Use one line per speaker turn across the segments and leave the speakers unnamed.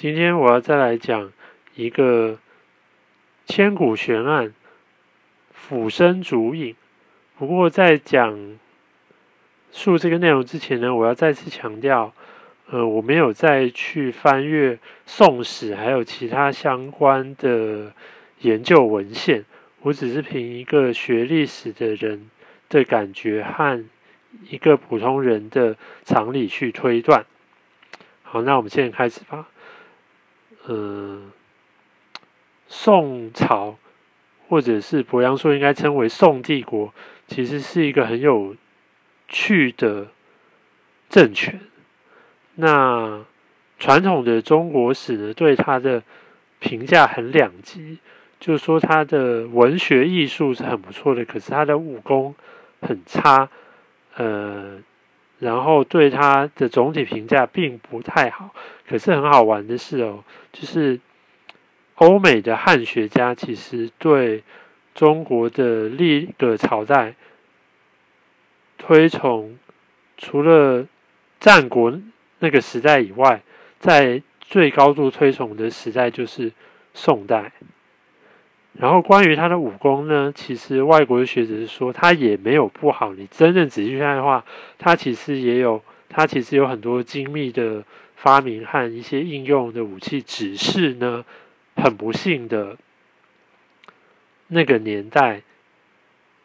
今天我要再来讲一个千古悬案——俯身烛影。不过在讲述这个内容之前呢，我要再次强调，呃，我没有再去翻阅《宋史》还有其他相关的研究文献，我只是凭一个学历史的人的感觉和一个普通人的常理去推断。好，那我们现在开始吧。嗯，宋朝或者是鄱阳说应该称为宋帝国，其实是一个很有趣的政权。那传统的中国史呢，对他的评价很两极，就是说他的文学艺术是很不错的，可是他的武功很差。呃。然后对他的总体评价并不太好，可是很好玩的是哦，就是欧美的汉学家其实对中国的历个朝代推崇，除了战国那个时代以外，在最高度推崇的时代就是宋代。然后关于他的武功呢，其实外国的学者是说他也没有不好。你真正仔细看的话，他其实也有，他其实有很多精密的发明和一些应用的武器。只是呢，很不幸的，那个年代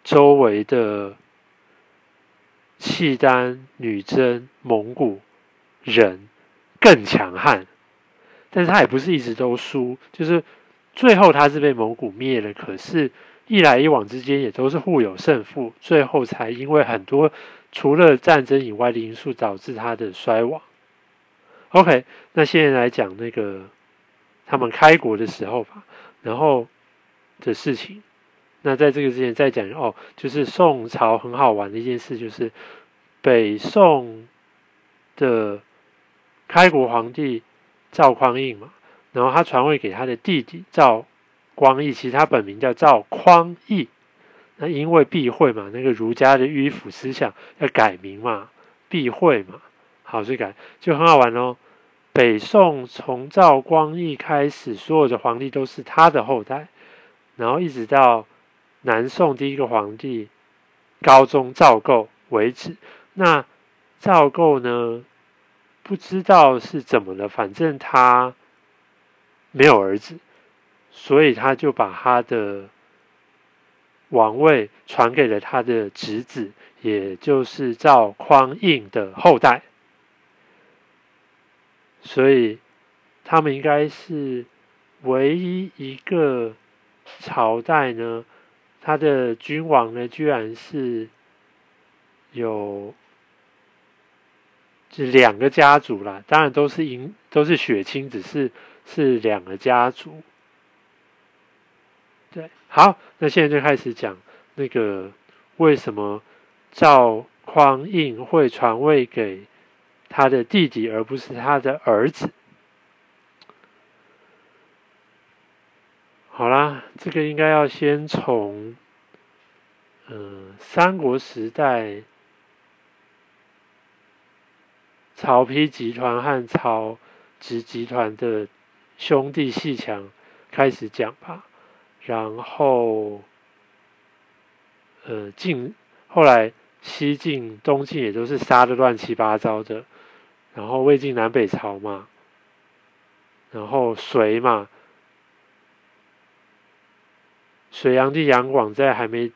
周围的契丹、女真、蒙古人更强悍，但是他也不是一直都输，就是。最后他是被蒙古灭了，可是，一来一往之间也都是互有胜负，最后才因为很多除了战争以外的因素导致他的衰亡。OK，那现在来讲那个他们开国的时候吧，然后的事情。那在这个之前再讲哦，就是宋朝很好玩的一件事，就是北宋的开国皇帝赵匡胤嘛。然后他传位给他的弟弟赵光义，其实他本名叫赵匡义。那因为避讳嘛，那个儒家的迂腐思想要改名嘛，避讳嘛，好，所以改就很好玩哦。北宋从赵光义开始，所有的皇帝都是他的后代，然后一直到南宋第一个皇帝高宗赵构为止。那赵构呢，不知道是怎么了，反正他。没有儿子，所以他就把他的王位传给了他的侄子，也就是赵匡胤的后代。所以他们应该是唯一一个朝代呢，他的君王呢，居然是有这两个家族啦，当然都是姻都是血亲，只是。是两个家族，对，好，那现在就开始讲那个为什么赵匡胤会传位给他的弟弟，而不是他的儿子。好啦，这个应该要先从嗯三国时代曹丕集团和曹植集团的。兄弟戏强开始讲吧，然后，呃，晋后来西晋、东晋也都是杀的乱七八糟的，然后魏晋南北朝嘛，然后隋嘛，隋炀帝杨广在还没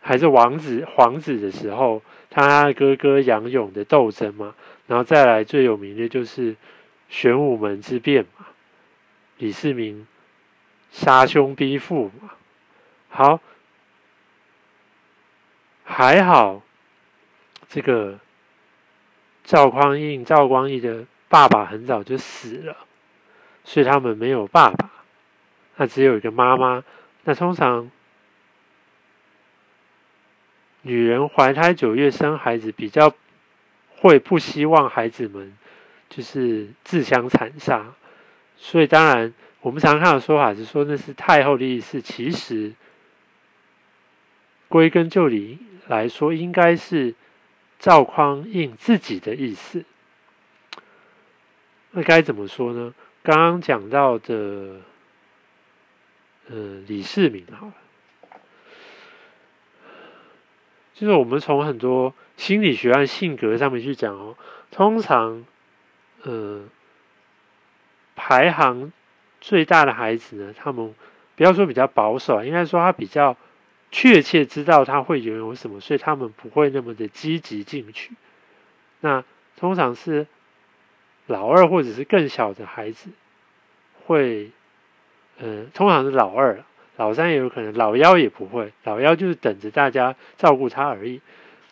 还是王子皇子的时候，他哥哥杨勇的斗争嘛，然后再来最有名的就是。玄武门之变嘛，李世民杀兄逼父嘛，好，还好，这个赵匡胤、赵光义的爸爸很早就死了，所以他们没有爸爸，那只有一个妈妈。那通常女人怀胎九月生孩子，比较会不希望孩子们。就是自相残杀，所以当然我们常看的说法是说那是太后的意思，其实归根究底来说，应该是赵匡胤自己的意思。那该怎么说呢？刚刚讲到的，呃，李世民好了，就是我们从很多心理学和性格上面去讲哦，通常，呃，排行最大的孩子呢，他们不要说比较保守，应该说他比较确切知道他会拥有什么，所以他们不会那么的积极进取。那通常是。老二或者是更小的孩子，会，呃，通常是老二，老三也有可能，老幺也不会，老幺就是等着大家照顾他而已。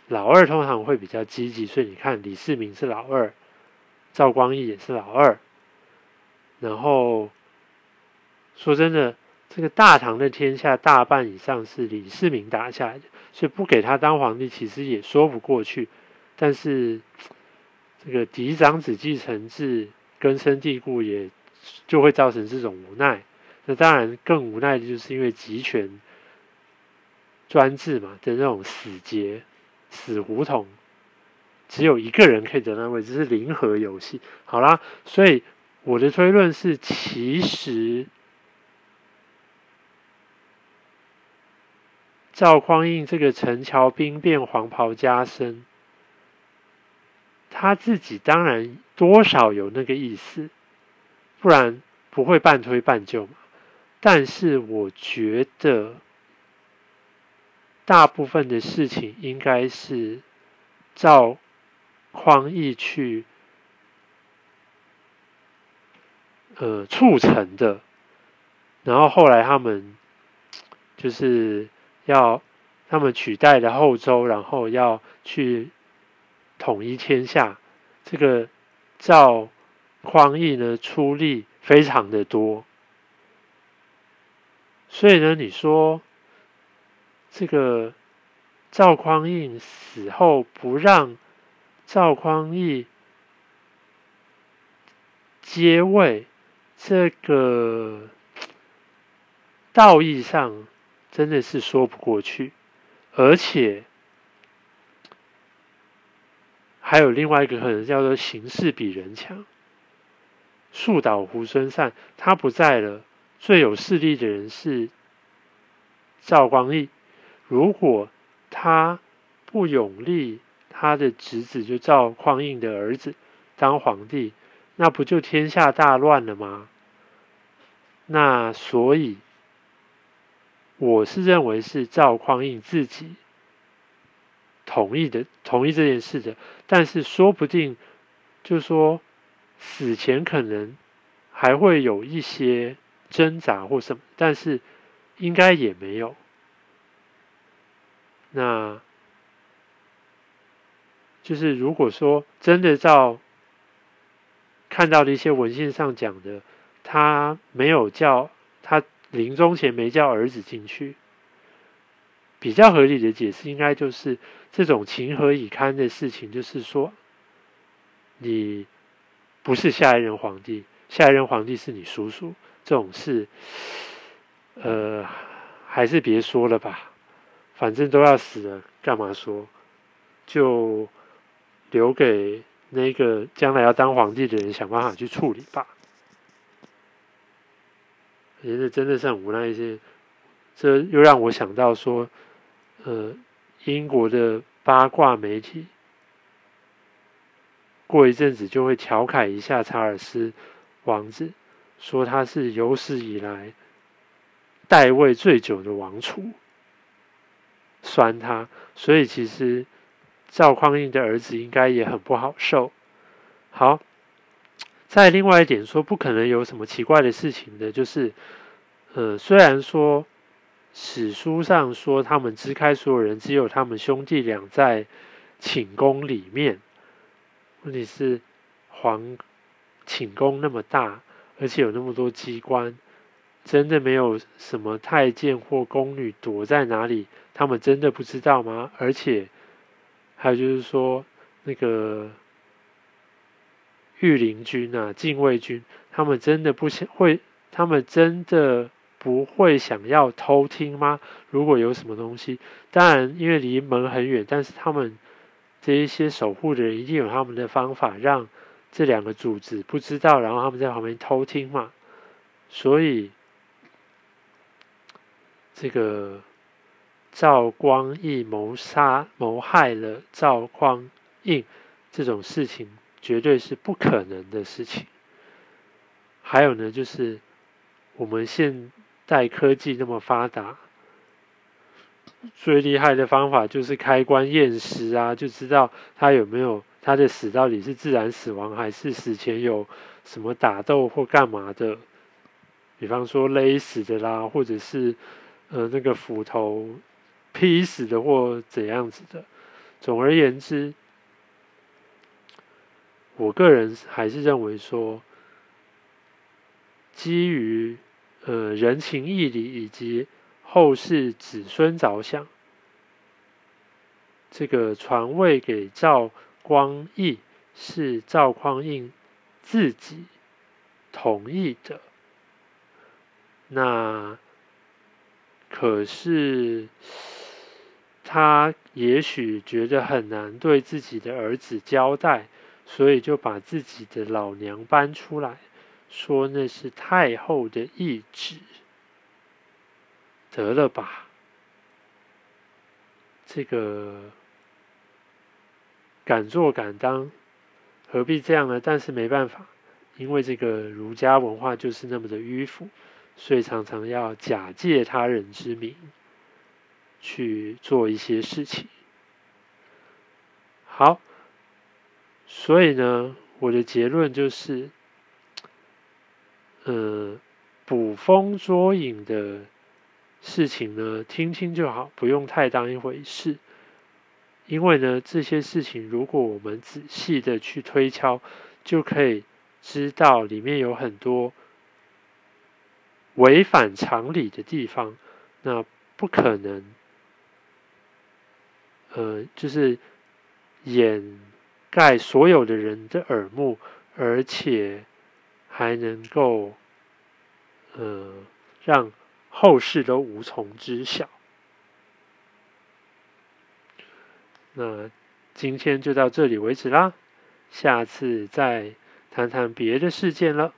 老二通常会比较积极，所以你看李世民是老二，赵光义也是老二。然后说真的，这个大唐的天下大半以上是李世民打下来的，所以不给他当皇帝其实也说不过去，但是。这个嫡长子继承制根深蒂固，也就会造成这种无奈。那当然更无奈的就是因为集权专制嘛的那种死结、死胡同，只有一个人可以得到位置，是零和游戏。好啦，所以我的推论是，其实赵匡胤这个陈桥兵变、黄袍加身。他自己当然多少有那个意思，不然不会半推半就嘛。但是我觉得，大部分的事情应该是赵匡义去呃促成的，然后后来他们就是要他们取代了后周，然后要去。统一天下，这个赵匡胤呢出力非常的多，所以呢，你说这个赵匡胤死后不让赵匡胤接位，这个道义上真的是说不过去，而且。还有另外一个可能叫做形势比人强，树倒猢狲散，他不在了，最有势力的人是赵光义。如果他不永立他的侄子，就赵匡胤的儿子当皇帝，那不就天下大乱了吗？那所以，我是认为是赵匡胤自己。同意的，同意这件事的，但是说不定，就说死前可能还会有一些挣扎或什么，但是应该也没有。那就是如果说真的照看到的一些文献上讲的，他没有叫他临终前没叫儿子进去。比较合理的解释，应该就是这种情何以堪的事情，就是说，你不是下一任皇帝，下一任皇帝是你叔叔，这种事，呃，还是别说了吧，反正都要死了，干嘛说？就留给那个将来要当皇帝的人想办法去处理吧。觉得真的是很无奈一些，这又让我想到说。呃，英国的八卦媒体过一阵子就会调侃一下查尔斯王子，说他是有史以来代位最久的王储，酸他。所以其实赵匡胤的儿子应该也很不好受。好，再另外一点说，不可能有什么奇怪的事情的，就是呃，虽然说。史书上说，他们支开所有人，只有他们兄弟俩在寝宫里面。问题是，皇寝宫那么大，而且有那么多机关，真的没有什么太监或宫女躲在哪里？他们真的不知道吗？而且，还有就是说，那个御林军啊、禁卫军，他们真的不想会，他们真的。不会想要偷听吗？如果有什么东西，当然因为离门很远，但是他们这一些守护的人一定有他们的方法，让这两个组织不知道，然后他们在旁边偷听嘛，所以这个赵光义谋杀谋害了赵匡胤这种事情，绝对是不可能的事情。还有呢，就是我们现代科技那么发达，最厉害的方法就是开棺验尸啊，就知道他有没有。他的死到底是自然死亡，还是死前有什么打斗或干嘛的？比方说勒死的啦，或者是呃那个斧头劈死的或怎样子的。总而言之，我个人还是认为说，基于呃人情义理以及后世子孙着想，这个传位给赵。光义是赵匡胤自己同意的，那可是他也许觉得很难对自己的儿子交代，所以就把自己的老娘搬出来，说那是太后的懿旨。得了吧，这个。敢做敢当，何必这样呢？但是没办法，因为这个儒家文化就是那么的迂腐，所以常常要假借他人之名去做一些事情。好，所以呢，我的结论就是，呃，捕风捉影的事情呢，听听就好，不用太当一回事。因为呢，这些事情如果我们仔细的去推敲，就可以知道里面有很多违反常理的地方。那不可能，呃，就是掩盖所有的人的耳目，而且还能够，呃，让后世都无从知晓。那今天就到这里为止啦，下次再谈谈别的事件了。